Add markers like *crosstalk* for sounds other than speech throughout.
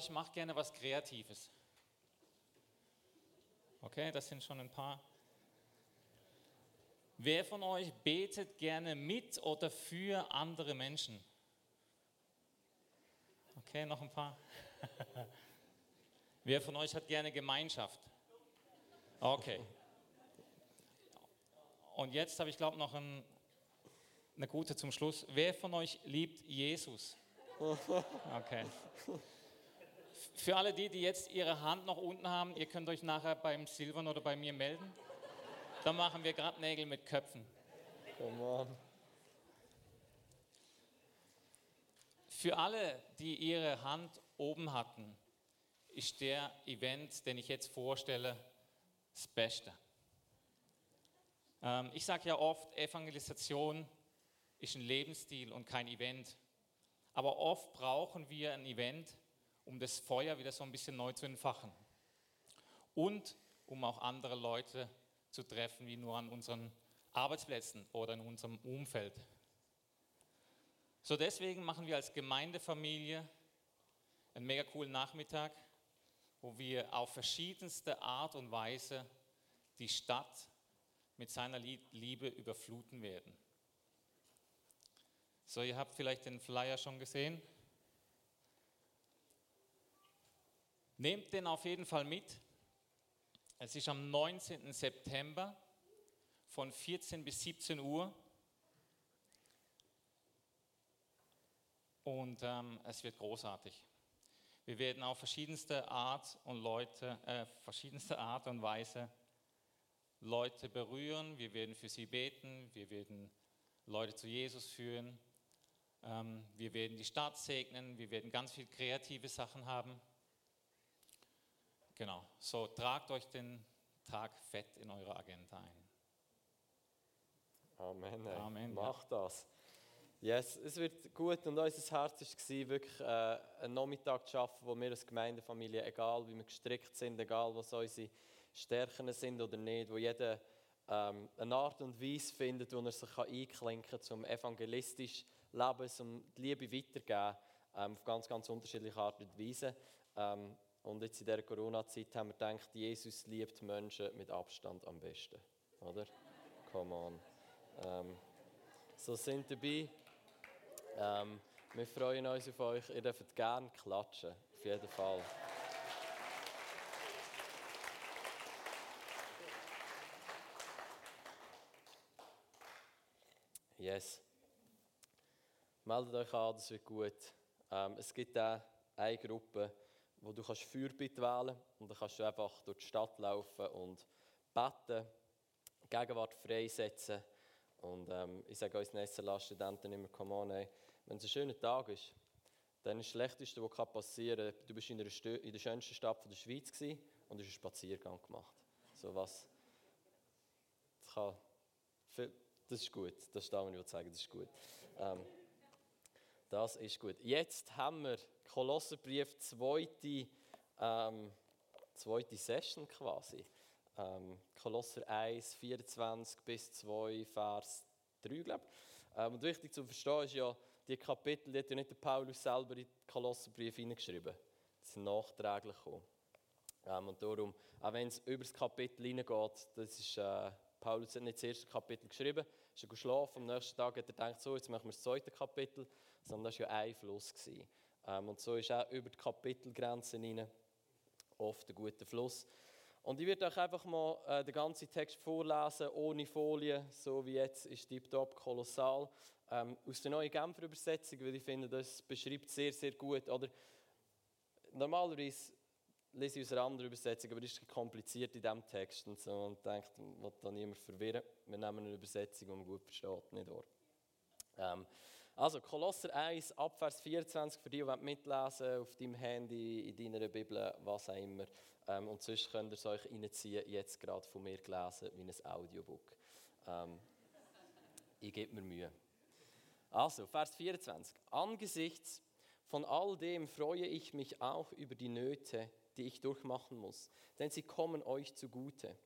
euch macht gerne was Kreatives? Okay, das sind schon ein paar. Wer von euch betet gerne mit oder für andere Menschen? Okay, noch ein paar. Wer von euch hat gerne Gemeinschaft? Okay. Und jetzt habe ich, glaube noch ein, eine gute zum Schluss. Wer von euch liebt Jesus? Okay. Für alle die, die jetzt ihre Hand noch unten haben, ihr könnt euch nachher beim Silvern oder bei mir melden. Da machen wir gerade Nägel mit Köpfen. Come on. Für alle, die ihre Hand oben hatten, ist der Event, den ich jetzt vorstelle, das Beste. Ähm, ich sage ja oft, Evangelisation ist ein Lebensstil und kein Event. Aber oft brauchen wir ein Event, um das Feuer wieder so ein bisschen neu zu entfachen. Und um auch andere Leute zu treffen, wie nur an unseren Arbeitsplätzen oder in unserem Umfeld. So deswegen machen wir als Gemeindefamilie einen mega coolen Nachmittag, wo wir auf verschiedenste Art und Weise die Stadt mit seiner Liebe überfluten werden. So, ihr habt vielleicht den Flyer schon gesehen. Nehmt den auf jeden Fall mit. Es ist am 19. September von 14 bis 17 Uhr. Und ähm, es wird großartig. Wir werden auf verschiedenste Art und Leute, äh, verschiedenste Art und Weise Leute berühren. Wir werden für sie beten. Wir werden Leute zu Jesus führen. Ähm, wir werden die Stadt segnen. Wir werden ganz viele kreative Sachen haben. Genau, so tragt euch den Tag fett in eure Agenda ein. Amen. Ey. Amen, Macht das. Yes, es wird gut und unser Herz war wirklich äh, einen Nachmittag zu schaffen, wo wir als Gemeindefamilie, egal wie wir gestrickt sind, egal was unsere Stärken sind oder nicht, wo jeder ähm, eine Art und Weise findet, wo er sich einklinken kann, zum evangelistisch Leben, um die Liebe weiterzugeben, ähm, auf ganz, ganz unterschiedliche Art und Weise. Ähm, und jetzt in dieser Corona-Zeit haben wir gedacht, Jesus liebt Menschen mit Abstand am besten. Oder? Come on. Ähm, so sind dabei. Ähm, wir freuen uns auf euch. Ihr dürft gerne klatschen. Auf jeden Fall. Yes. Meldet euch an, das wird gut. Ähm, es gibt auch eine Gruppe, wo du kannst Fürbitte wählen und dann kannst du einfach durch die Stadt laufen und beten, Gegenwart freisetzen. Und ähm, ich sage unseren SLA-Studenten immer, come on, ey, wenn es ein schöner Tag ist, dann ist das Schlechteste, was passieren kann, du bist in der, in der schönsten Stadt der Schweiz gewesen und hast einen Spaziergang gemacht. So was. Das, kann, das ist gut, das ist das, was ich sagen das ist gut. Ähm, das ist gut. Jetzt haben wir Kolosserbrief, zweite, ähm, zweite Session quasi. Ähm, Kolosser 1, 24 bis 2, Vers 3, glaube ich. Ähm, und wichtig zu verstehen ist ja, die Kapitel, die hat ja nicht der Paulus selber in den Kolosserbrief hineingeschrieben. Die sind nachträglich gekommen. Ähm, und darum, auch wenn es über das Kapitel hineingeht, das ist... Äh, Paulus hat nicht das erste Kapitel geschrieben, ist er geschlafen, am nächsten Tag hat er gedacht, so, jetzt machen wir das zweite Kapitel, sondern das war ja ein Fluss. Und so ist auch über die Kapitelgrenzen hinein oft ein guter Fluss. Und ich werde euch einfach mal äh, den ganzen Text vorlesen, ohne Folie, so wie jetzt, ist tiptop, kolossal. Ähm, aus der neuen Genfer Übersetzung, weil ich finde, das beschreibt sehr, sehr gut. Oder normalerweise lese ich aus einer anderen Übersetzung, aber das ist kompliziert in diesem Text und so und denkt, will da niemand verwirren. Wir nehmen eine Übersetzung, die man gut versteht, nicht wahr? Ähm, also Kolosser 1, Abvers 24, für die, die mitlesen auf deinem Handy, in deiner Bibel, was auch immer. Ähm, und sonst könnt ihr es euch reinziehen, jetzt gerade von mir gelesen, wie ein Audiobook. Ähm, ich gebe mir Mühe. Also, Vers 24. Angesichts von all dem freue ich mich auch über die Nöte, die ich durchmachen muss, denn sie kommen euch zugute.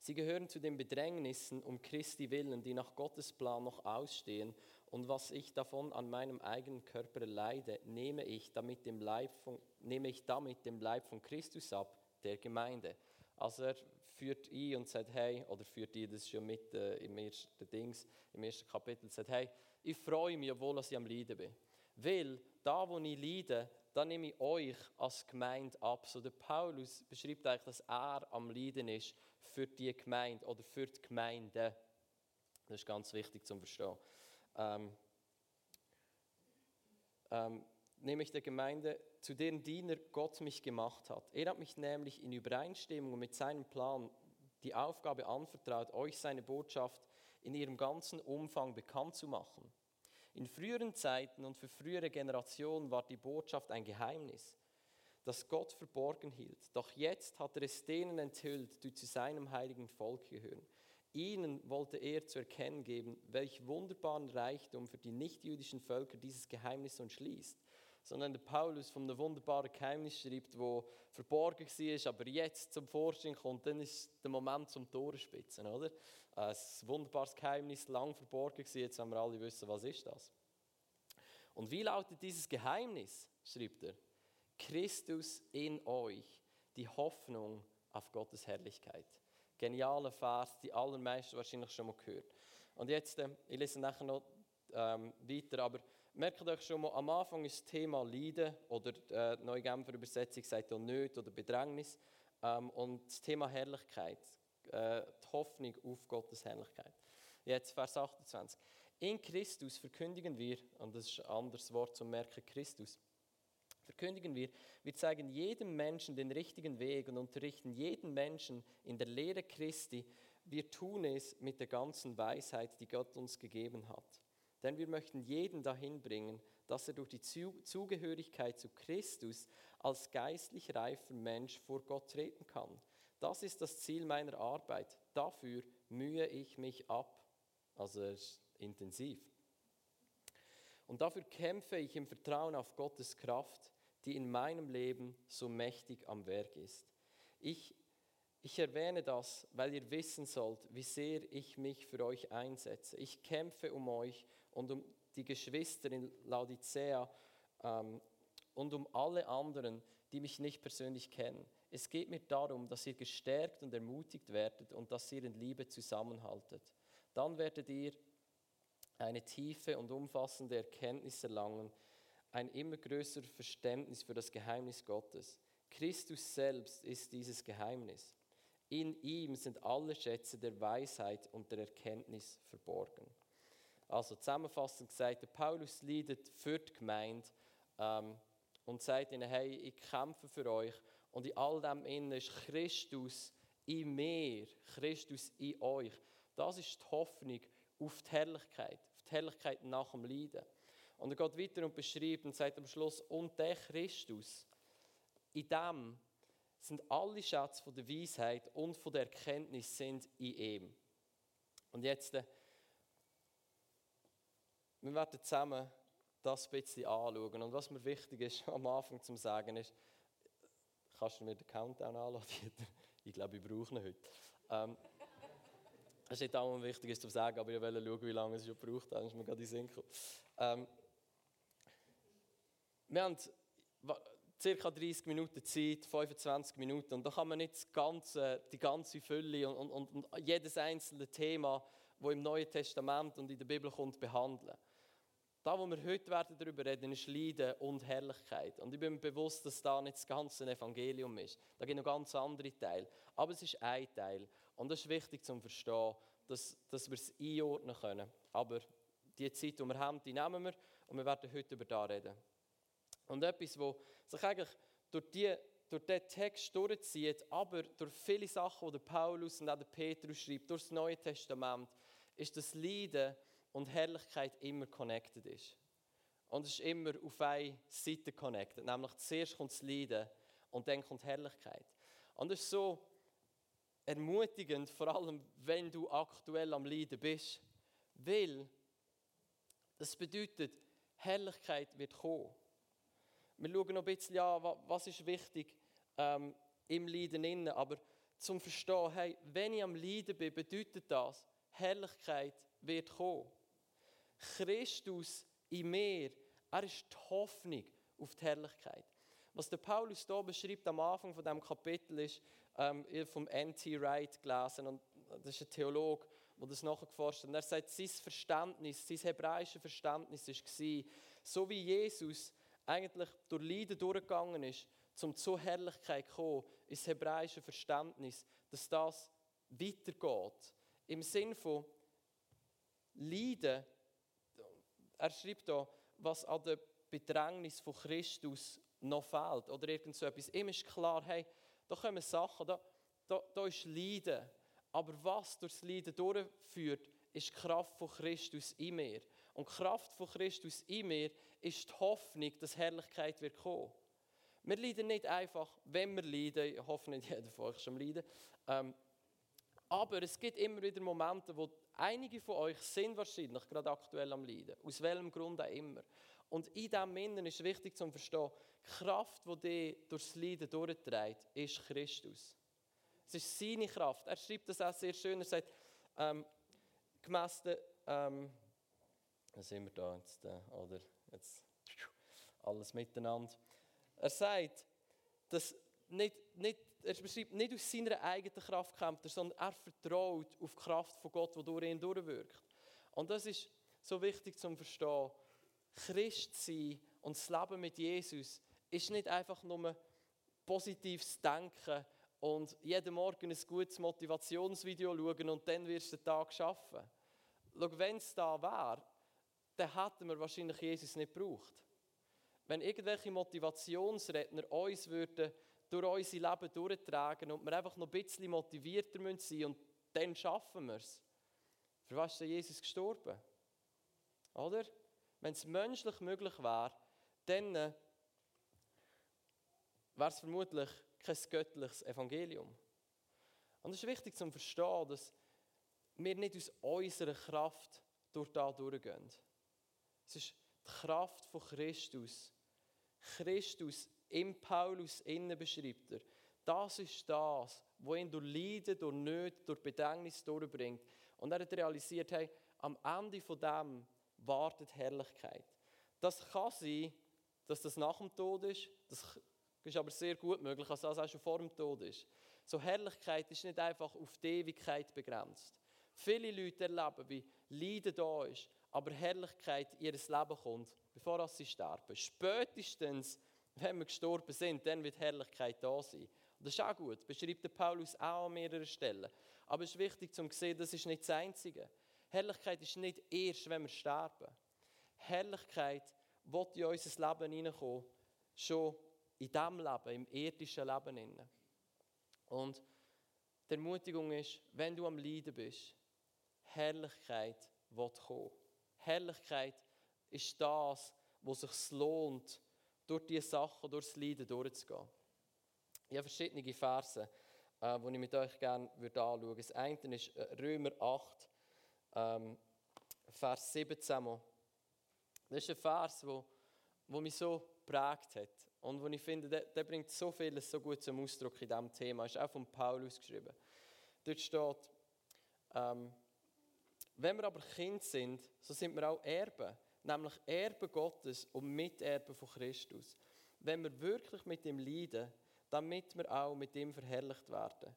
Sie gehören zu den Bedrängnissen um Christi willen, die nach Gottes Plan noch ausstehen Und was ich davon an meinem eigenen Körper leide, nehme ich damit dem Leib von, nehme ich damit dem Leib von Christus ab, der Gemeinde. Also er führt ein und sagt, hey, oder führt ihr das schon mit äh, im ersten Dings, im ersten Kapitel, sagt, hey, ich freue mich, obwohl ich am Leiden bin. Weil da, wo ich leide, da nehme ich euch als Gemeinde ab. So der Paulus beschreibt eigentlich, dass er am Leiden ist für die Gemeinde oder für die Gemeinde. Das ist ganz wichtig zu verstehen. Ähm, ähm, nämlich der Gemeinde, zu deren Diener Gott mich gemacht hat. Er hat mich nämlich in Übereinstimmung mit seinem Plan die Aufgabe anvertraut, euch seine Botschaft in ihrem ganzen Umfang bekannt zu machen. In früheren Zeiten und für frühere Generationen war die Botschaft ein Geheimnis, das Gott verborgen hielt. Doch jetzt hat er es denen enthüllt, die zu seinem heiligen Volk gehören. Ihnen wollte er zu erkennen geben, welch wunderbaren Reichtum für die nichtjüdischen Völker dieses Geheimnis umschließt. Sondern der Paulus von einem wunderbaren Geheimnis schreibt, wo verborgen war, aber jetzt zum Vorschein kommt, dann ist der Moment zum Torenspitzen, oder? Ein wunderbares Geheimnis, lang verborgen war, jetzt haben wir alle wissen, was ist das. Und wie lautet dieses Geheimnis, schreibt er? Christus in euch, die Hoffnung auf Gottes Herrlichkeit genialer Vers, die allermeisten wahrscheinlich schon mal gehört. Und jetzt, äh, ich lese nachher noch ähm, weiter, aber merkt euch schon mal, am Anfang ist das Thema Leiden oder äh, die Neue Genfer Übersetzung sagt auch Nöte oder Bedrängnis ähm, und das Thema Herrlichkeit, äh, die Hoffnung auf Gottes Herrlichkeit. Jetzt Vers 28. In Christus verkündigen wir, und das ist ein anderes Wort zum Merken, Christus, verkündigen wir, wir zeigen jedem Menschen den richtigen Weg und unterrichten jeden Menschen in der Lehre Christi. Wir tun es mit der ganzen Weisheit, die Gott uns gegeben hat. Denn wir möchten jeden dahin bringen, dass er durch die Zugehörigkeit zu Christus als geistlich reifer Mensch vor Gott treten kann. Das ist das Ziel meiner Arbeit. Dafür mühe ich mich ab. Also intensiv. Und dafür kämpfe ich im Vertrauen auf Gottes Kraft, die in meinem Leben so mächtig am Werk ist. Ich, ich erwähne das, weil ihr wissen sollt, wie sehr ich mich für euch einsetze. Ich kämpfe um euch und um die Geschwister in Laodicea ähm, und um alle anderen, die mich nicht persönlich kennen. Es geht mir darum, dass ihr gestärkt und ermutigt werdet und dass ihr in Liebe zusammenhaltet. Dann werdet ihr eine tiefe und umfassende Erkenntnis erlangen, ein immer größeres Verständnis für das Geheimnis Gottes. Christus selbst ist dieses Geheimnis. In ihm sind alle Schätze der Weisheit und der Erkenntnis verborgen. Also zusammenfassend gesagt, der Paulus leidet für die Gemeinde ähm, und sagt ihnen, hey, ich kämpfe für euch und in all dem innen ist Christus in mir, Christus in euch. Das ist die Hoffnung auf die Herrlichkeit, auf die Herrlichkeit nach dem Leiden. Und er geht weiter und beschreibt und sagt am Schluss, und der Christus, in dem sind alle Schätze von der Weisheit und von der Erkenntnis sind in ihm. Und jetzt, äh, wir werden zusammen das ein bisschen anschauen. Und was mir wichtig ist, *laughs* am Anfang zu sagen, ist, kannst du mir den Countdown anladen? *laughs* ich glaube, ich brauche ihn heute. Ähm, es ist nicht auch wichtig, ist zu sagen, aber ich will schauen, wie lange es schon braucht. Dann ist mir gerade in den Sinn ähm, wir haben ca. 30 Minuten Zeit, 25 Minuten, und da kann man nicht ganze, die ganze Fülle und, und, und jedes einzelne Thema, das im Neuen Testament und in der Bibel kommt, behandeln. Da, wo wir heute werden darüber reden, ist Leiden und Herrlichkeit. Und ich bin mir bewusst, dass da nicht das ganze Evangelium ist. Da gibt es noch ganz andere Teile. Aber es ist ein Teil. Und das ist wichtig zu verstehen, dass, dass wir es einordnen können. Aber die Zeit, die wir haben, die nehmen wir und wir werden heute über das reden. Und etwas, wo sich eigentlich durch, die, durch diesen Text durchzieht, aber durch viele Sachen, die der Paulus und auch der Petrus schreibt, durch das Neue Testament, ist, dass Leiden und Herrlichkeit immer connected ist. Und es ist immer auf eine Seite connected. Nämlich zuerst kommt das Leiden und dann kommt Herrlichkeit. Und es ist so ermutigend, vor allem wenn du aktuell am Leiden bist, weil das bedeutet, Herrlichkeit wird kommen. Wir schauen noch ein bisschen an, was ist wichtig ähm, im Leiden innen. Aber zum Verstehen, hey, wenn ich am Leiden bin, bedeutet das, Herrlichkeit wird kommen. Christus in mir, er ist die Hoffnung auf die Herrlichkeit. Was der Paulus hier beschreibt am Anfang von dem Kapitel ist, ähm, vom N.T. Wright gelesen und das ist ein Theologe, der das nachgeforscht hat. Und er sagt, sein Verständnis, sein hebräisches Verständnis war, so wie Jesus eigentlich durch Leiden durchgegangen ist, um zur Herrlichkeit zu kommen, ist das hebräische Verständnis, dass das weitergeht. Im Sinn von Leiden, er schreibt da, was an der Bedrängnis von Christus noch fehlt oder irgend so etwas. Ihm ist klar, hey, da kommen Sachen, da, da, da ist Leiden. Aber was durch das Leiden durchführt, ist die Kraft von Christus in mir. Und die Kraft von Christus in mir ist die Hoffnung, dass Herrlichkeit wird kommen. Wir leiden nicht einfach, wenn wir leiden, ich hoffe nicht *laughs* jeder von euch schon leiden, ähm, aber es gibt immer wieder Momente, wo einige von euch sind wahrscheinlich gerade aktuell am Leiden. Aus welchem Grund auch immer. Und in diesem Innen ist wichtig zu verstehen, die Kraft, die dich durchs Leiden durchträgt, ist Christus. Es ist seine Kraft. Er schreibt das auch sehr schön. Er sagt, ähm, gemäss der, ähm, sind wir da jetzt, äh, oder jetzt alles miteinander. Er sagt, dass nicht, nicht, er beschreibt nicht aus seiner eigenen Kraft kämpft, sondern er vertraut auf die Kraft von Gott, die durch ihn durchwirkt. Und das ist so wichtig zu verstehen. Christ sein und das Leben mit Jesus ist nicht einfach nur positives Denken und jeden Morgen ein gutes Motivationsvideo schauen und dann wirst du den Tag schaffen. Schau, wenn es da wäre, dann hätten wir wahrscheinlich Jesus nicht gebraucht. Wenn irgendwelche Motivationsredner uns würden durch unser Leben durchtragen und wir einfach noch ein bisschen motivierter sein müssen und dann schaffen wir es. Für was ist denn Jesus gestorben? Oder? Wenn es menschlich möglich wäre, dann äh, wäre es vermutlich kein göttliches Evangelium. Und es ist wichtig zu verstehen, dass wir nicht aus unserer Kraft durch da durchgehen. Es ist die Kraft von Christus. Christus im Paulus innen beschreibt er. Das ist das, was ihn durch Leiden, durch Nöte, durch Bedängnis durchbringt. Und er hat realisiert, hey, am Ende von dem wartet Herrlichkeit. Das kann sein, dass das nach dem Tod ist. Das ist aber sehr gut möglich, dass das auch schon vor dem Tod ist. So Herrlichkeit ist nicht einfach auf die Ewigkeit begrenzt. Viele Leute erleben, wie Leiden da ist, aber Herrlichkeit in ihr Leben kommt, bevor sie sterben. Spätestens, wenn wir gestorben sind, dann wird Herrlichkeit da sein. Und das ist auch gut, beschreibt der Paulus auch an mehreren Stellen. Aber es ist wichtig zu sehen, das ist nicht das Einzige. Herrlichkeit ist nicht erst, wenn wir sterben. Herrlichkeit wird in unser Leben hineinkommen, schon in diesem Leben, im irdischen Leben. Und die Ermutigung ist, wenn du am Leiden bist, Herrlichkeit wird kommen. Herrlichkeit ist das, was sich lohnt, durch diese Sachen, durch das Leiden durchzugehen. Ich habe verschiedene Verse, äh, die ich mit euch gerne anschauen würde. Das eine ist äh, Römer 8, ähm, Vers 17. Das ist ein Vers, wo, wo mich so geprägt hat. Und wo ich finde, der, der bringt so vieles so gut zum Ausdruck in diesem Thema. Ist auch von Paulus geschrieben. Dort steht, ähm, wenn wir aber Kind sind, so sind wir auch Erben, nämlich Erben Gottes und Miterben von Christus. Wenn wir wirklich mit ihm leiden, damit wir auch mit ihm verherrlicht werden.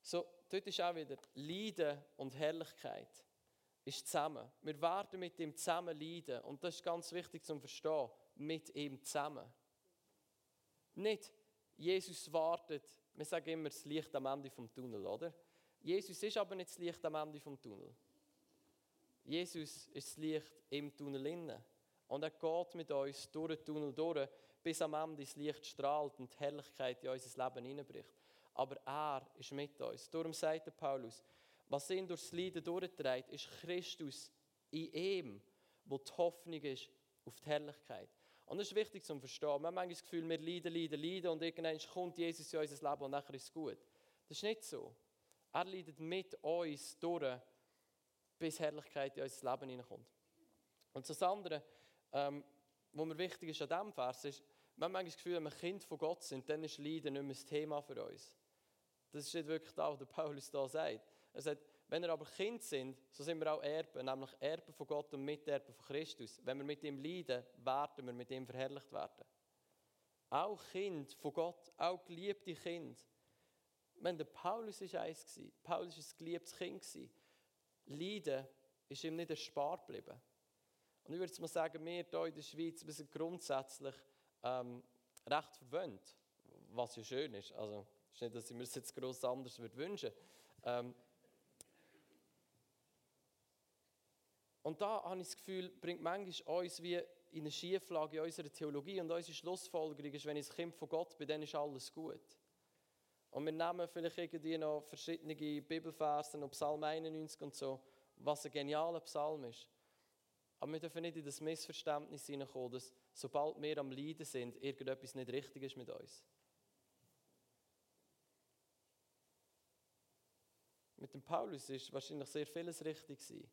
So, dort ist auch wieder Leiden und Herrlichkeit ist zusammen. Wir werden mit ihm zusammen leiden und das ist ganz wichtig zu verstehen. Mit ihm zusammen. Nicht Jesus wartet, wir sagen immer das Licht am Ende vom Tunnel, oder? Jesus ist aber nicht das Licht am Ende vom Tunnel. Jesus ist das Licht im Tunnel innen. Und er geht mit uns durch den Tunnel durch, bis am Ende das Licht strahlt und die Herrlichkeit in unser Leben hineinbricht. Aber er ist mit uns. Darum sagt der Paulus, was ihn durch das Leiden durchträgt, ist Christus in ihm, wo die Hoffnung ist auf die Herrlichkeit. Und das ist wichtig zu verstehen. Wir haben manchmal das Gefühl, wir leiden, leiden, leiden und irgendwann kommt Jesus in unser Leben und nachher ist es gut. Das ist nicht so. Er leidet mit uns durch, bis Herrlichkeit in unser Leben hineinkommt. Und das andere, ähm, was mir wichtig ist an diesem Vers, ist, wir haben manchmal das Gefühl, wenn wir Kind von Gott sind, dann ist Leiden nicht mehr das Thema für uns. Das ist nicht wirklich das, was Paulus da sagt. Er sagt, Wenn wir aber Kind sind, so sind wir auch Erben, nämlich Erben von Gott und Miterben von Christus. Wenn wir mit ihm leiden, werden wir mit ihm verherrlicht werden. Auch Kind von Gott, auch geliebte Kind. Wenn der Paulus ist eins gewesen. Paulus ist ein geliebtes Kind gewesen. Leiden ist ihm nicht erspart geblieben. Und ich würde mal sagen, wir hier in der Schweiz wir sind grundsätzlich ähm, recht verwöhnt, was ja schön ist. Also, es ist nicht, dass ich mir das jetzt gross anders würde wünschen ähm, Und da habe ich das Gefühl, bringt manchmal uns wie in eine Schieflage in unserer Theologie und unsere Schlussfolgerung ist, wenn ich ein Kind von Gott bin, dann ist alles gut. Und wir nehmen vielleicht irgendwie noch verschiedene Bibelversen und Psalm 91 und so, was ein genialer Psalm ist. Aber wir dürfen nicht in das Missverständnis hineinkommen, dass sobald wir am Leiden sind, irgendetwas nicht richtig ist mit uns. Mit dem Paulus ist wahrscheinlich sehr vieles richtig gewesen.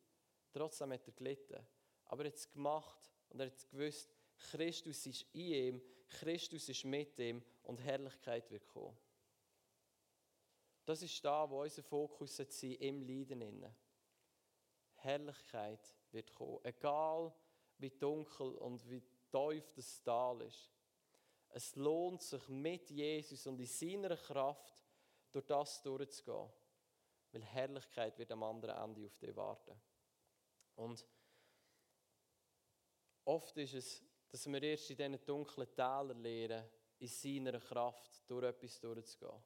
Trotzdem hat er gelitten. Aber er hat es gemacht und er hat gewusst, Christus ist in ihm, Christus ist mit ihm und Herrlichkeit wird kommen. Das ist da, wo unser Fokus sein im Leiden. Herrlichkeit wird kommen. Egal wie dunkel und wie tief das Tal ist. Es lohnt sich mit Jesus und in seiner Kraft durch das durchzugehen. Weil Herrlichkeit wird am anderen Ende auf dich warten. Und oft ist es, dass wir erst in diesen dunklen Tälern lernen, in seiner Kraft durch etwas durchzugehen.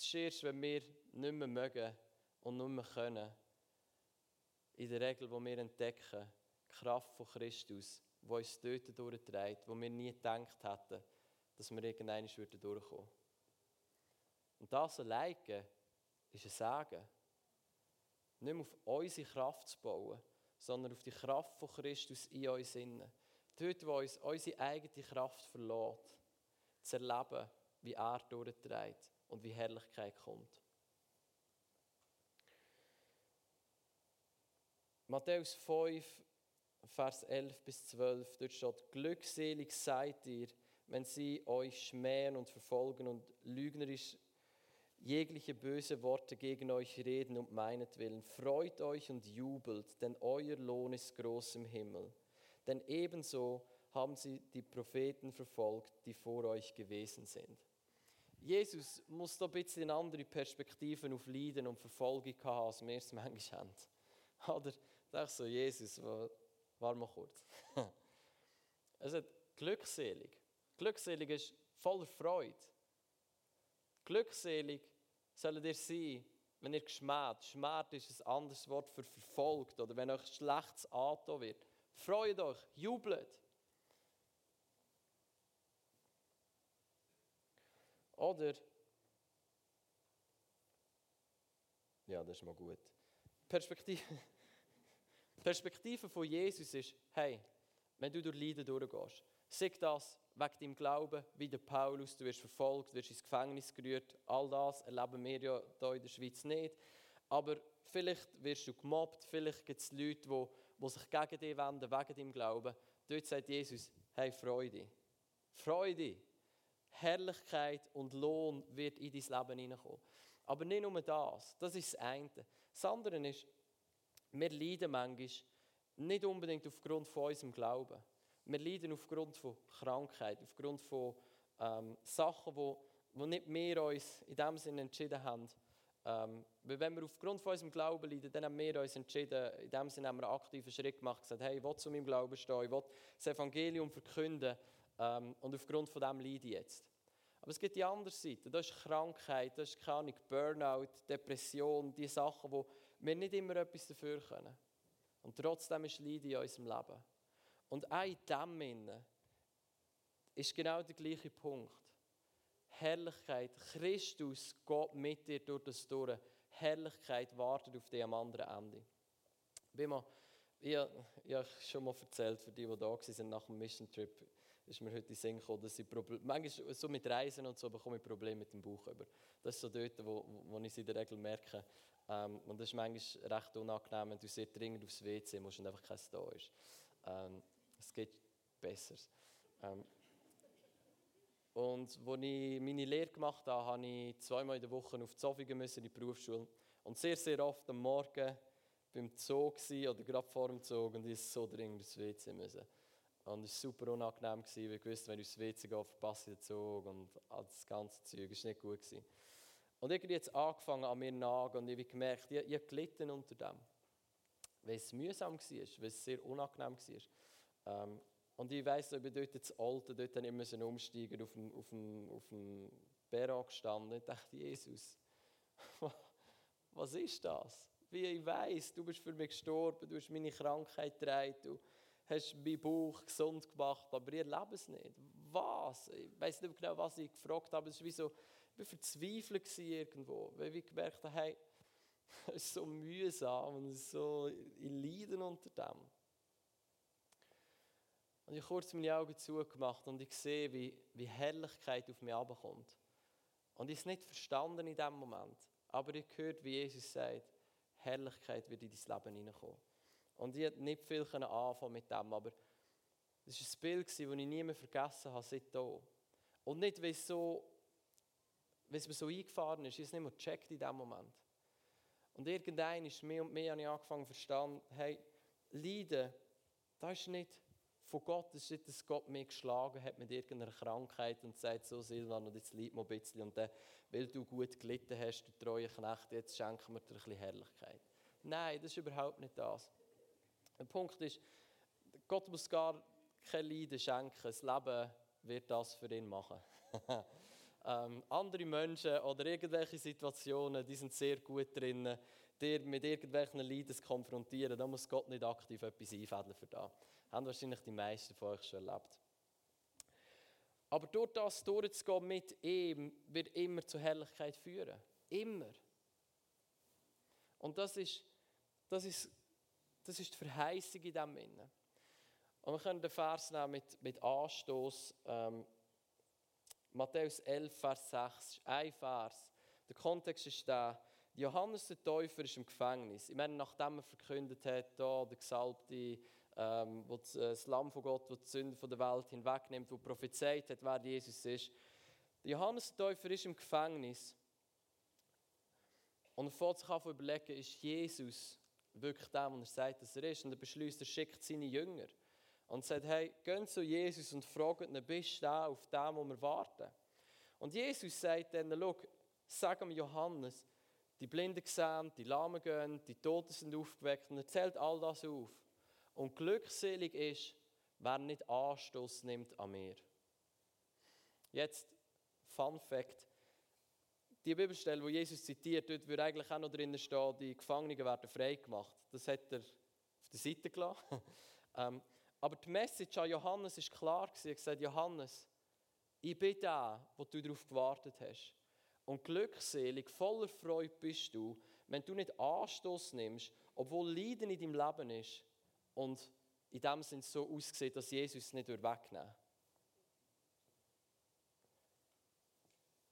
Ist erst, wenn wir nicht mehr mögen und nicht mehr können, in der Regel, wo wir entdecken, die Kraft von Christus, die uns dort durchträgt, wo wir nie gedacht hätten, dass wir irgendwann durchkommen würden. Und das alleine ist ein Sagen nicht mehr auf unsere Kraft zu bauen, sondern auf die Kraft von Christus in uns innen. Dort, wo uns unsere eigene Kraft verlässt, zu erleben, wie er durchträgt und wie Herrlichkeit kommt. Matthäus 5, Vers 11 bis 12, dort steht, glückselig seid ihr, wenn sie euch schmähen und verfolgen und lügnerisch jegliche böse Worte gegen euch reden um meinetwillen. Freut euch und jubelt, denn euer Lohn ist groß im Himmel. Denn ebenso haben sie die Propheten verfolgt, die vor euch gewesen sind. Jesus muss da ein bisschen andere Perspektiven auf Leiden und Verfolgung haben, als wir es manchmal haben. *laughs* Oder dachte so, Jesus, war mal kurz. *laughs* Er sagt, glückselig. Glückselig ist voller Freude. Glückselig sollen ihr sein, wenn ihr geschmäht. Schmäht ist ein anderes Wort für verfolgt oder wenn euch Schlechtes angetan wird. Freut euch, jubelt. Oder, ja, das ist mal gut. Perspektive, *laughs* Perspektive von Jesus ist, hey, wenn du durch Leiden durchgehst, sag das wegen deinem Glauben, wie der Paulus, du wirst verfolgt, wirst ins Gefängnis gerührt. All das erleben wir ja hier in der Schweiz nicht. Aber vielleicht wirst du gemobbt, vielleicht gibt es Leute, die, sich gegen dich wenden, wegen deinem Glauben. Dort sagt Jesus, hey, Freude. Freude. Herrlichkeit und Lohn wird in dein Leben hineinkommen. Aber nicht nur das, das ist das eine. Das andere ist, wir leiden manchmal nicht unbedingt aufgrund von unserem Glauben. Wir leiden aufgrund von Krankheit, aufgrund von ähm, Sachen, wo, wo nicht wir uns in dem Sinne entschieden haben. Ähm, wenn wir aufgrund von unserem Glauben leiden, dann haben wir uns entschieden, in dem Sinne haben wir einen aktiven Schritt gemacht, gesagt, hey, ich will zu meinem Glauben stehen, ich will das Evangelium verkünden ähm, und aufgrund von dem leide ich jetzt. Aber es gibt die andere Seite, das ist Krankheit, das ist keine Burnout, Depression, die Sachen, wo wir nicht immer etwas dafür können. Und trotzdem ist Leiden in unserem Leben. Und auch in dem Innen ist genau der gleiche Punkt. Herrlichkeit, Christus geht mit dir durch das durch. Herrlichkeit wartet auf dich am anderen Ende. Ich habe ja, schon mal erzählt, für die, die da waren nach dem Mission Trip, ist mir heute in den dass ich Probleme, manchmal so mit Reisen und so bekomme ich Probleme mit dem Bauch über. Das ist so dort, wo, wo ich es in der Regel merke. Ähm, und das ist manchmal recht unangenehm, wenn du sehr dringend aufs WC musst und einfach keins da ist. Ähm, es geht besser. Ähm, und als ich meine Lehre gemacht habe, habe ich zweimal in der Woche auf Zofingen müssen, in die Berufsschule. Und sehr, sehr oft am Morgen beim war oder gerade vor dem Zug und ich so dringend aufs WC müssen. Und es war super unangenehm, weil ich wusste, wenn ich aufs WC gehe, verpasse ich den Zug und das ganze Zeug. Das war nicht gut. Gewesen. Und irgendwie hat es angefangen an mir nach und ich habe gemerkt, ich, ich habe unter dem. Weil es mühsam war, weil es sehr unangenehm war. Ähm, und ich weiss, ich bin dort ins Alte, dort dann immer umsteigen, auf dem, auf dem, auf dem Perron gestanden. Ich dachte, Jesus, *laughs* was ist das? Wie ich weiss, du bist für mich gestorben, du hast meine Krankheit getragen, hast meinen Bauch gesund gemacht, aber ich lebe es nicht. Was? Ich weiß nicht genau, was ich gefragt habe. Es war wie so, ich war verzweifelt irgendwo, weil ich gemerkt habe, hey, *laughs* es ist so mühsam und so, ich leide unter dem. Und ich habe kurz meine Augen zugemacht und ich sehe, wie, wie Herrlichkeit auf mich abkommt. Und ich habe es nicht verstanden in dem Moment. Aber ich gehört, wie Jesus sagt, Herrlichkeit wird in dein Leben hineinkommen. Und ich konnte nicht viel anfangen mit dem, aber es war ein Bild, das ich nie mehr vergessen habe seitdem. Und nicht, weil es, so, weil es mir so eingefahren ist, ich habe es nicht mehr gecheckt in dem Moment. Und irgendein ist mehr und mehr habe ich angefangen zu verstehen, hey, Leiden, das ist nicht von Gott, es ist nicht, dass Gott mich geschlagen hat mit irgendeiner Krankheit und sagt, so Silvan, und jetzt leid mal ein bisschen. Und dann, weil du gut gelitten hast, du treue Knecht, jetzt schenken wir dir ein bisschen Herrlichkeit. Nein, das ist überhaupt nicht das. Der Punkt ist, Gott muss gar kein Leiden schenken. Das Leben wird das für ihn machen. *laughs* ähm, andere Menschen oder irgendwelche Situationen, die sind sehr gut drin, dir mit irgendwelchen Leiden zu konfrontieren. Da muss Gott nicht aktiv etwas einfädeln für das haben wahrscheinlich die meisten von euch schon erlebt. Aber durch das durchzugehen mit ihm, wird immer zur Herrlichkeit führen. Immer. Und das ist, das ist, das ist die Verheißung in diesem Sinne. Und wir können den Vers nehmen mit, mit Anstoß. Ähm, Matthäus 11, Vers 6, ein Vers. Der Kontext ist der, Johannes der Täufer ist im Gefängnis. Ich meine, nachdem er verkündet hat, da der Gesalbte, ähm, wo äh, das Lamm von Gott, das die Sünde von der Welt hinwegnimmt, wo prophezeit hat, wer Jesus ist. Der Johannes der Täufer ist im Gefängnis und er fängt sich an zu überlegen, ist Jesus wirklich der, der er sagt, dass er ist? Und er beschließt, er schickt seine Jünger und sagt, hey, gehen zu Jesus und fragen ihn, bist du der, auf dem, wo wir warten? Und Jesus sagt dann, schau, sag ihm Johannes, die Blinden sehen, die Lahmen gehen, die Toten sind aufgeweckt und er zählt all das auf. Und glückselig ist, wer nicht Anstoß nimmt an mir. Jetzt, Fun Fact: Die Bibelstelle, wo Jesus zitiert, dort würde eigentlich auch noch drinnen stehen, die Gefangenen werden freigemacht. Das hat er auf der Seite gelassen. *laughs* ähm, aber die Message an Johannes ist klar. Er hat gesagt, Johannes, ich bin der, wo du darauf gewartet hast. Und glückselig, voller Freude bist du, wenn du nicht Anstoß nimmst, obwohl Leiden in deinem Leben ist, und in dem Sinne so aussieht, dass Jesus es nicht wegnehmen würde.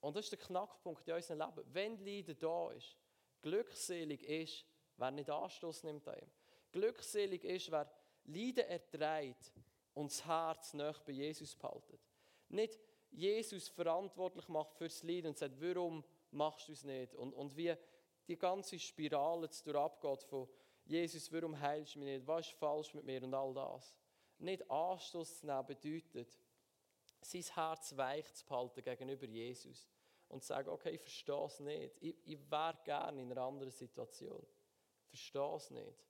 Und das ist der Knackpunkt in unserem Leben. Wenn Leiden da ist, glückselig ist, wer nicht Anstoß nimmt an ihm. Glückselig ist, wer Leiden erträgt und das Herz nach bei Jesus behaltet. Nicht Jesus verantwortlich macht fürs Leiden und sagt, warum machst du es nicht? Und, und wie die ganze Spirale jetzt abgeht von Jesus, warum heilst du mich nicht? Was ist falsch mit mir und all das? Nicht Anstoß zu nehmen bedeutet, sein Herz weich zu behalten gegenüber Jesus und zu sagen, okay, ich verstehe es nicht. Ich, ich wäre gerne in einer anderen Situation. Ich verstehe es nicht.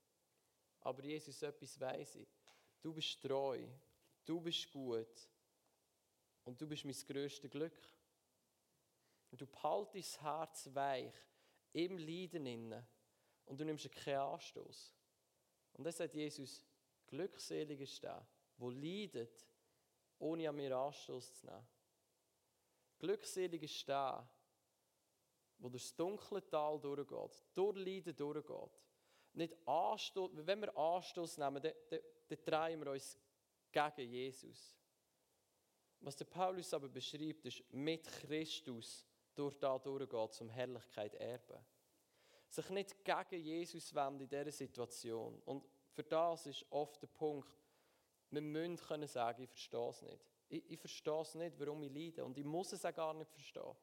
Aber Jesus, etwas weiss ich. Du bist treu, du bist gut und du bist mein grösstes Glück. Und du behaltest das Herz weich im Leiden innen und du nimmst keinen Anstoß. Und dann sagt Jesus, glückselig ist der, der leidet, ohne an mir Anstoß zu nehmen. Glückselig ist der, der durch das dunkle Tal durchgeht, durch Leiden durchgeht. Nicht Anstoß, wenn wir Anstoß nehmen, dann, dann, dann drehen wir uns gegen Jesus. Was der Paulus aber beschreibt, ist mit Christus durch da durchgeht, zum Herrlichkeit erben sich nicht gegen Jesus wenden in dieser Situation. Und für das ist oft der Punkt, wir müssen können sagen, ich verstehe es nicht. Ich, ich verstehe es nicht, warum ich leide. Und ich muss es auch gar nicht verstehen.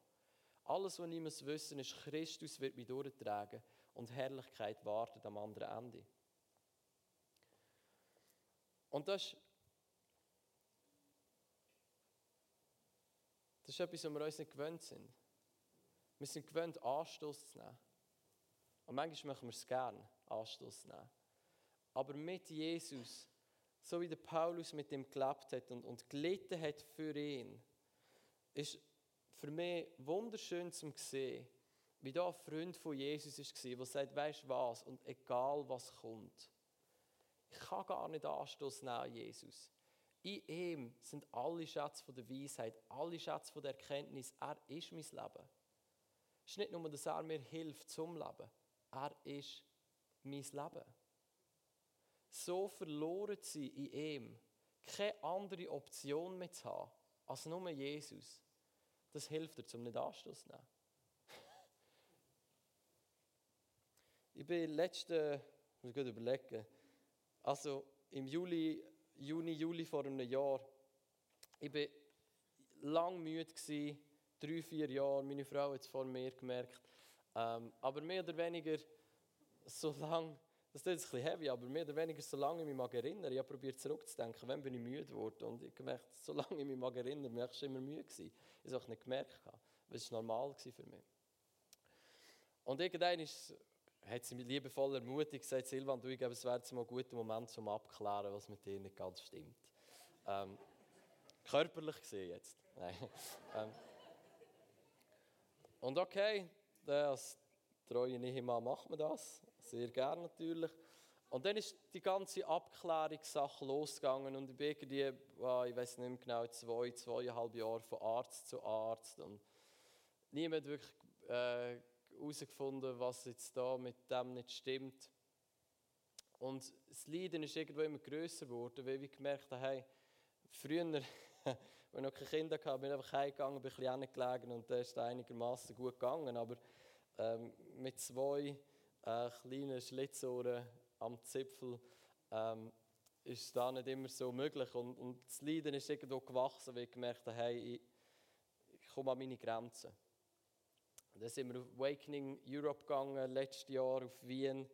Alles, was ich muss wissen, ist, Christus wird mich durchtragen. und Herrlichkeit wartet am anderen Ende. Und das ist, das ist etwas, was wir uns nicht gewöhnt sind. Wir sind gewöhnt, Anstoß zu nehmen. Und manchmal machen wir es gerne, Anstoß zu nehmen. Aber mit Jesus, so wie der Paulus mit ihm gelebt hat und, und gelitten hat für ihn, ist für mich wunderschön zu sehen, wie da ein Freund von Jesus war, der sagt, weißt du was, und egal was kommt, ich kann gar nicht Anstoß nehmen Jesus. In ihm sind alle Schätze der Weisheit, alle Schätze der Erkenntnis. Er ist mein Leben. Es ist nicht nur, dass er mir hilft zum Leben. Er ist mein Leben. So verloren zu sein in ihm, keine andere Option mehr zu haben, als nur Jesus, das hilft dir, zum nicht Anstoß zu nehmen. *laughs* ich bin letzte, muss ich überlegen, also im Juli, Juni, Juli vor einem Jahr, ich war lang müde, gewesen, drei, vier Jahre, meine Frau hat es vor mir gemerkt, ähm, aber mehr oder weniger so lange, das ist ein bisschen heavy, aber mehr oder weniger so lange ich mich erinnere, ich habe probiert zurückzudenken, wann bin ich müde geworden und ich gemerkt, so lange ich mich erinnere, bin ich immer müde gewesen. Ich habe es nicht gemerkt, weil es normal war für mich. Und irgendwann ist hat sie mich liebevoll ermutigt, gesagt, Silvan, du, ich glaube, es wäre jetzt mal ein guter Moment, um abzuklären, was mit dir nicht ganz stimmt. Ähm, körperlich gesehen jetzt. *laughs* Nein. ähm, und okay, als treue Ehemann macht man das, sehr gerne natürlich. Und dann ist die ganze Abklärungssache losgegangen und ich bin irgendwie, oh, ich weiß nicht mehr genau, zwei, zweieinhalb Jahre von Arzt zu Arzt und niemand wirklich äh, herausgefunden, was jetzt da mit dem nicht stimmt. Und das Leiden ist irgendwo immer größer geworden, weil ich gemerkt habe, hey, früher, *laughs* als ich noch keine Kinder hatte, bin ich einfach heimgegangen, bin ein bisschen hingelegen und da ist es einigermaßen gut gegangen. Aber ähm, mit zwei äh, kleinen Schlitzohren am Zipfel ähm, ist da nicht immer so möglich. Und, und das Leiden ist irgendwo gewachsen, weil ich gemerkt habe, hey, ich, komme an meine Grenzen. Dann sind wir auf Awakening Europe gegangen, letztes Jahr auf Wien.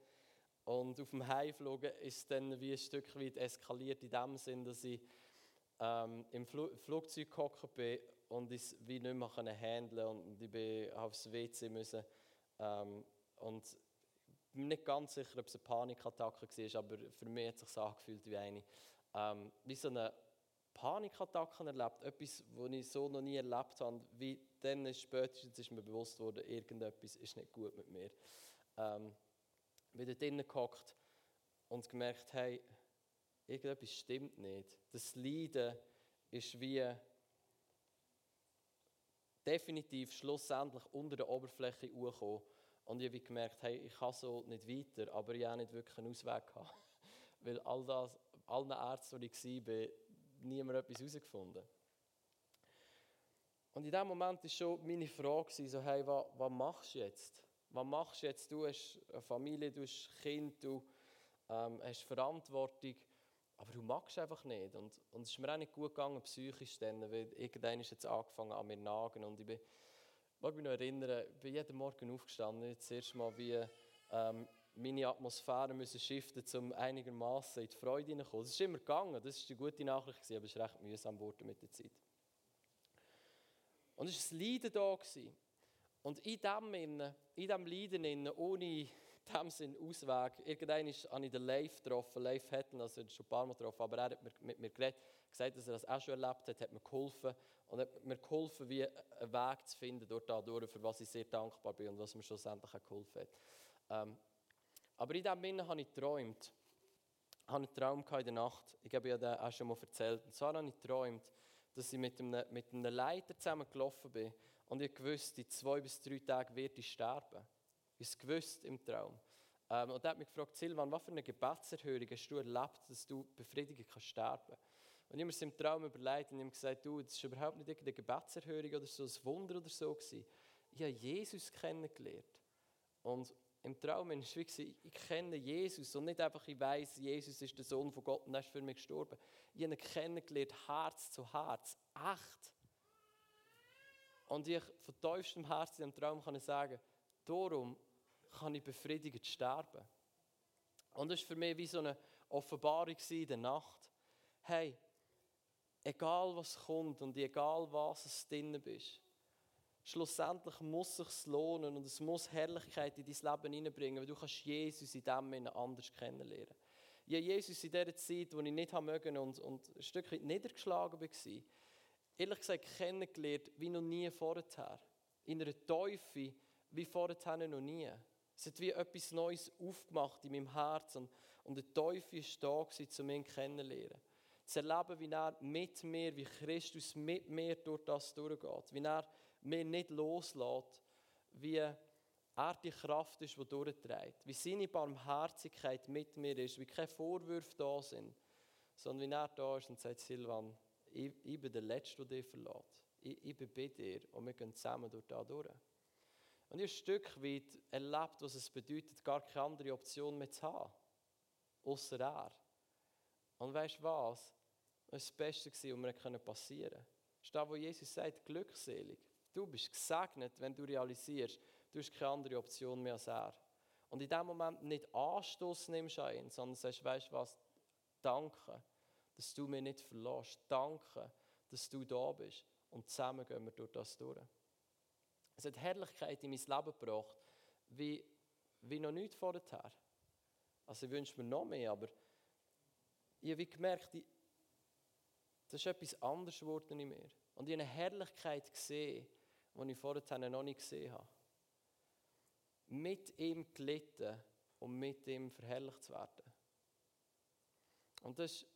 Und auf dem Heimflug ist es dann wie ein Stück weit eskaliert in dem Sinn, dass ich ähm, im Fl Flugzeug gehockt bin und es wie nicht mehr handeln und ich bin aufs WC müssen. Ähm, und bin nicht ganz sicher, ob es eine Panikattacke war, aber für mich hat es sich angefühlt wie eine. Ähm, wie so eine Panikattacken erlebt, etwas, was ich so noch nie erlebt habe, wie dann spätestens ist mir bewusst worden, irgendetwas ist nicht gut mit mir. Ähm, bin dort drinnen gehockt und gemerkt, hey, irgendetwas stimmt nicht. Das Leiden ist wie definitiv schlussendlich unter der Oberfläche hochgekommen. Und ich habe gemerkt, hey, ich kann so nicht weiter, aber ich habe nicht wirklich einen Ausweg gehabt. *laughs* Weil all das, allen Ärzten, die ich war, niemand etwas herausgefunden. Und in dem Moment war schon meine Frage, so, hey, was, was machst du jetzt? Was machst du jetzt? Du hast eine Familie, du hast ein Kind, du ähm, hast Verantwortung, aber du magst einfach nicht. Und, und es ist mir auch nicht gut gegangen, psychisch dann, weil irgendwann ist jetzt angefangen an mir nagen und ich bin, mag mich noch erinnern, ich bin jeden Morgen aufgestanden, jetzt erst mal wie ähm, meine Atmosphäre müssen shiften, um einigermaßen in die Freude hineinzukommen. Es ist immer gegangen, das war die gute Nachricht, aber es war recht mühsam geworden mit der Zeit. Und es war ein Leiden da. Und in dem, in diesem Leiden, ohne dem Sinn Ausweg, irgendwann habe ich den Leif getroffen, Leif Hatton, also schon ein paar Mal getroffen, aber er hat mit mir geredet, gesagt, dass er das auch schon erlebt hat, hat mir geholfen und hat mir geholfen, wie einen Weg zu finden dort dadurch, für was ich sehr dankbar bin und was mir schlussendlich geholfen hat. Ähm, aber in diesem Sinne habe ich geträumt. Ich hatte einen Traum in der Nacht. Ich habe ja den auch schon mal erzählt. Und zwar habe ich geträumt, dass ich mit einem, mit einem Leiter zusammen gelaufen bin und ich wusste, in zwei bis drei Tagen werde ich sterben. Es gewusst im Traum. Ähm, und er hat mich gefragt, Silvan, was für eine Gebetserhörung hast du erlebt, dass du befriedigt kannst sterben? Und ich habe mir es im Traum überlegt und habe gesagt, du, das ist überhaupt nicht eine Gebetserhörung oder so, ein Wunder oder so gewesen. Ich habe Jesus kennengelernt. Und im Traum war es wie, ich kenne Jesus und nicht einfach, ich weiß, Jesus ist der Sohn von Gott und er ist für mich gestorben. Ich habe ihn kennengelernt, Herz zu Herz, echt. Und ich von tiefstem Herzen im Traum kann sagen, darum kann ich befriedigend sterben. Und das war für mich wie so eine Offenbarung in der Nacht. Hey, egal was kommt und egal was es drin bist, schlussendlich muss es sich lohnen und es muss Herrlichkeit in dein Leben hineinbringen, weil du kannst Jesus in dem Sinne anders kennenlernen. Ja, Jesus in der Zeit, wo ich nicht haben mögen und, und ein Stück weit niedergeschlagen war, ehrlich gesagt kennengelernt wie noch nie vorher. In einer Teufel wie vorher noch nie. Es hat wie etwas Neues aufgemacht in meinem Herzen und der Teufel war da, um ihn kennenzulernen. Zu erleben, wie er mit mir, wie Christus mit mir durch das durchgeht. Wie er mir nicht loslässt, wie er die Kraft ist, die durchträgt. Wie seine Barmherzigkeit mit mir ist, wie keine Vorwürfe da sind, sondern wie er da ist und sagt, Silvan, ich, ich bin der Letzte, der dich verlässt. Ich, ich bin bei dir und wir gehen zusammen durch da durch. Und ich habe ein Stück weit erlebt, was es bedeutet, gar keine andere Option mehr zu haben. Außer er. Und weißt du was? Das war das Beste, was mir passieren konnte. Das ist das, wo Jesus sagt, glückselig. Du bist gesegnet, wenn du realisierst, du hast keine andere Option mehr als er. Und in dem Moment nicht Anstoß nimmst an ihn, sondern sagst, weißt du was? Danke, dass du mich nicht verlässt. Danke, dass du da bist. Und zusammen gehen wir durch das durch. Es hat Herrlichkeit in mein Leben gebracht, wie, wie noch nicht vorher. Also ich wünsche mir noch mehr, aber ich habe gemerkt, ich, das ist etwas anderes geworden in mir. Und ich habe eine Herrlichkeit gesehen, die ich vorher noch nicht gesehen habe. Mit ihm gelitten und mit ihm verherrlicht zu werden. Und das ist,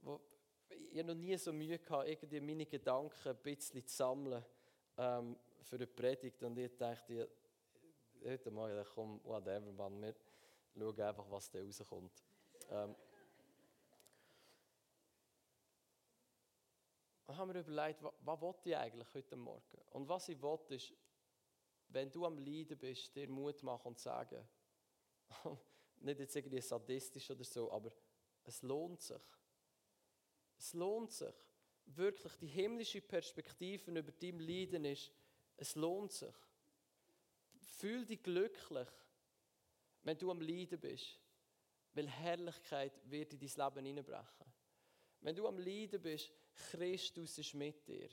wo, ich habe noch nie so Mühe gehabt, irgendwie meine Gedanken ein bisschen zu sammeln. Ähm, für eine Predigt und ich dachte, heute Morgen, komm, whatever, man, wir schauen einfach, was da rauskommt. Ähm, dann haben wir überlegt, was, was wollte ich eigentlich heute Morgen? Und was ich wollte, ist, wenn du am Leiden bist, dir Mut machen und sagen, *laughs* nicht jetzt irgendwie sadistisch oder so, aber es lohnt sich. Es lohnt sich. Wirklich, die himmlische Perspektive über dein Leiden ist, es lohnt sich. Fühl dich glücklich, wenn du am Leiden bist, weil Herrlichkeit wird in dein Leben hineinbrechen. Wenn du am Leiden bist, Christus ist mit dir.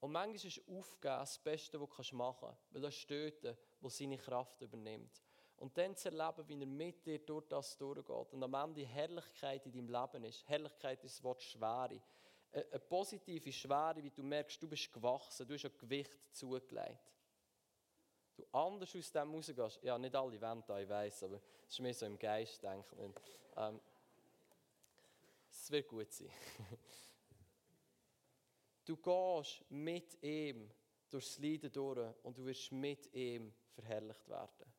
Und manchmal ist Aufgeben das Beste, was du machen kannst, weil das steht, wo seine Kraft übernimmt. Und dann zu erleben, wie er mit dir durch das durchgeht und am Ende Herrlichkeit in deinem Leben ist. Herrlichkeit ist das Wort Schwere eine positive Schwere, wie du merkst, du bist gewachsen, du hast ein Gewicht zugelegt. Du anders aus dem rausgehst. Ja, nicht alle wollen da, ich weiß, aber es ist mir so im Geist denken. Ähm, es wird gut sein. *laughs* du gehst mit ihm durchs Leiden durch und du wirst mit ihm verherrlicht werden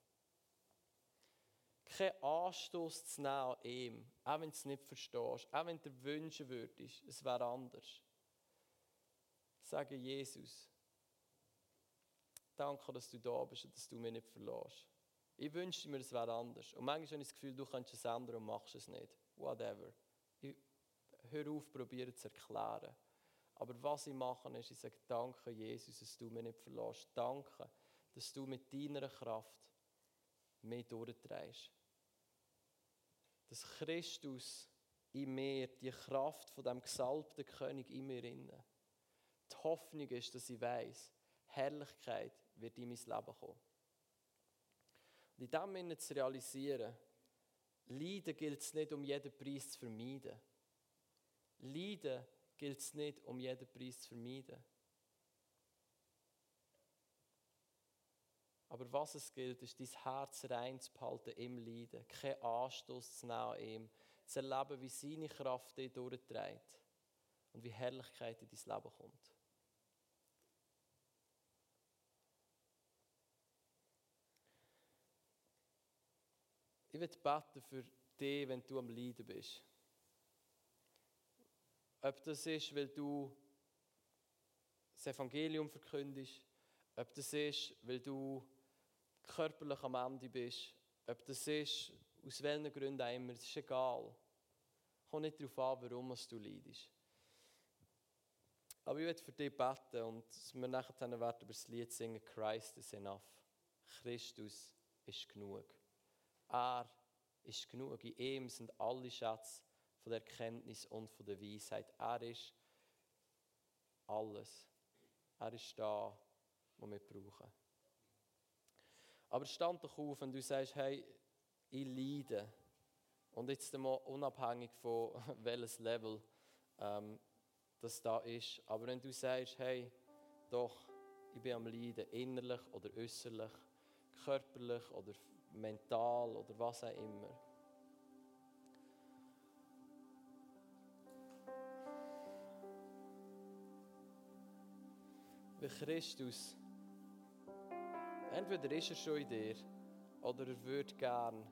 keinen Anstoß zu nehmen an ihm, auch wenn du es nicht verstehst, auch wenn du wünschen würdest, es wäre anders. Sage Jesus, danke, dass du da bist und dass du mich nicht verlässt. Ich wünschte mir, es wäre anders. Und manchmal habe ich das Gefühl, du kannst es ändern und machst es nicht. Whatever. Ich, hör auf, probiere zu erklären. Aber was ich mache, ist, ich sage, danke, Jesus, dass du mich nicht verlässt. Danke, dass du mit deiner Kraft mich durchtreibst dass Christus in mir, die Kraft von dem gesalbten König in mir inne. Die Hoffnung ist, dass ich weiß, Herrlichkeit wird in mein Leben kommen. Und in dem Sinne zu realisieren, Leiden gilt es nicht, um jeden Preis zu vermeiden. Leiden gilt es nicht, um jeden Preis zu vermeiden. Aber was es gilt, ist, dein Herz rein zu behalten im Leiden, keinen Anstoß zu nehmen an ihm, zu erleben, wie seine Kraft dich durchträgt und wie Herrlichkeit in dein Leben kommt. Ich will beten für dich, wenn du am Leiden bist. Ob das ist, weil du das Evangelium verkündest, ob das ist, weil du körperlich am Ende bist, ob das ist, aus welchen Gründen auch immer, es ist egal. Kommt nicht darauf an, warum du leidest. Aber ich werde für dich beten und wir nachher werden über das Lied singen, Christ is enough. Christus ist genug. Er ist genug. In ihm sind alle Schätze von der Erkenntnis und von der Weisheit. Er ist alles. Er ist da, was wir brauchen. Aber stand doch auf, wenn du sagst, hey, ich leide. Und jetzt mal unabhängig von *laughs* welches Level ähm, das da ist. Aber wenn du sagst, hey, doch, ich bin am Leiden, innerlich oder äußerlich, körperlich oder mental oder was auch immer. Wie Christus, entweder ist er schon in dir oder er würde gern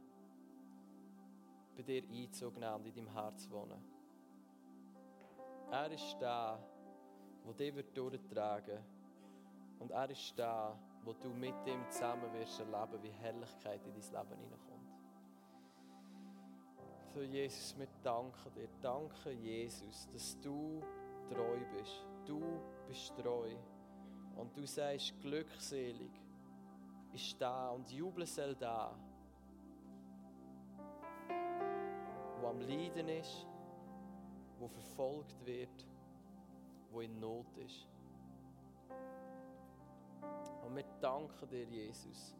bei dir Einzug nehmen und in deinem Herz wohnen. Er ist der, der dich durchtragen wird. Und er ist der, wo du mit ihm zusammen wirst erleben, wie Herrlichkeit in dein Leben hineinkommt. So Jesus, wir danken dir. Danke Jesus, dass du treu bist. Du bist treu. Und du sagst, glückselig ist da und jubeln soll da, wo am Leiden ist, wo verfolgt wird, wo in Not ist. Und wir danken dir, Jesus,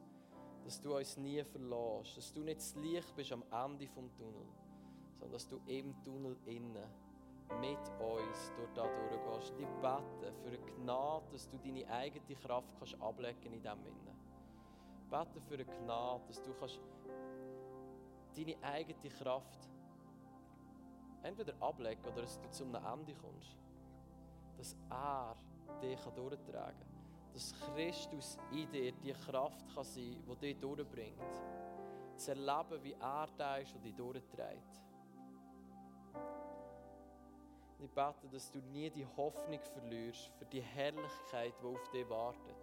dass du uns nie verlässt, dass du nicht das Licht bist am Ende vom Tunnel, sondern dass du im Tunnel innen mit uns durch da durchgehst. Ich bete für eine Gnade, dass du deine eigene Kraft kannst ablegen in diesem Innen. Bete für eine Gnade, dass du kannst deine eigene Kraft entweder ablegen oder dass du zu einem Ende kommst. Dass er dich durchtragen kann dass Christus in dir die Kraft kann sein kann, die dich durchbringt. Zu erleben, wie er da ist und dich durchträgt. Ich bete, dass du nie die Hoffnung verlierst für die Herrlichkeit, die auf dich wartet.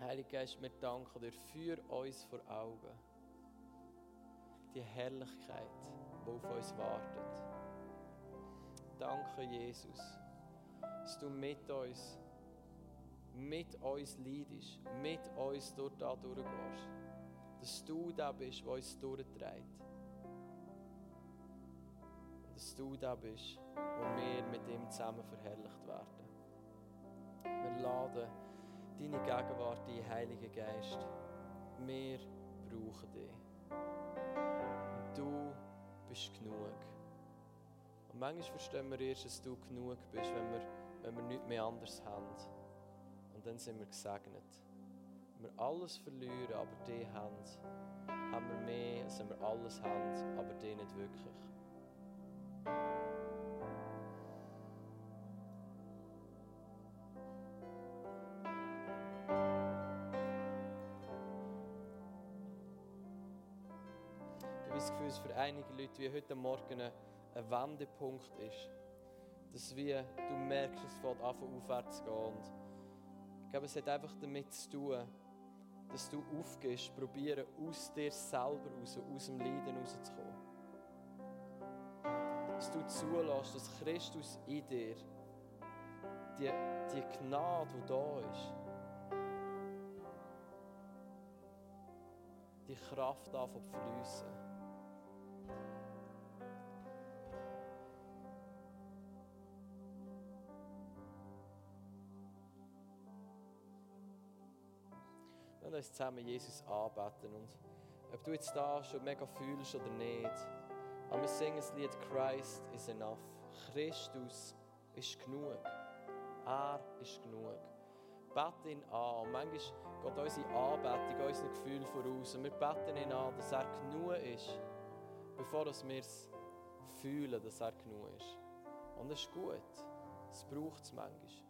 Heiliger Geist, wir danken dir für uns vor Augen. Die Herrlichkeit, die auf uns wartet. Danke, Jesus, dass du mit uns mit uns leidest, mit uns durch da durchgehst. Dass du da bist, der uns durchträgt. Und dass du da bist, wo wir mit ihm zusammen verherrlicht werden. Wir laden deine Gegenwart ein, Heiliger Geist. Wir brauchen dich. Und du bist genug. Und manchmal verstehen wir erst, dass du genug bist, wenn wir, wenn wir nichts mehr anders haben dann sind wir gesegnet. Wenn wir alles verlieren, aber die haben, haben wir mehr, als wenn wir alles haben, aber die nicht wirklich. Ich habe das Gefühl, dass für einige Leute wie heute Morgen ein Wendepunkt ist. Dass wie du merkst, es fängt an, aufwärts zu gehen ich glaube, es hat einfach damit zu tun, dass du aufgehst, probieren aus dir selber raus, aus dem Leiden rauszukommen. Dass du zulässt, dass Christus in dir die, die Gnade, die da ist, die Kraft anfängt zu fließen. Uns zusammen Jesus anbeten. Und ob du jetzt da schon mega fühlst oder nicht, aber wir singen das Lied Christ is enough. Christus ist genug. Er ist genug. Bete ihn an. Und manchmal geht unsere Anbetung, unser Gefühl voraus. Und wir beten ihn an, dass er genug ist, bevor wir es fühlen, dass er genug ist. Und das ist gut. Das braucht es manchmal.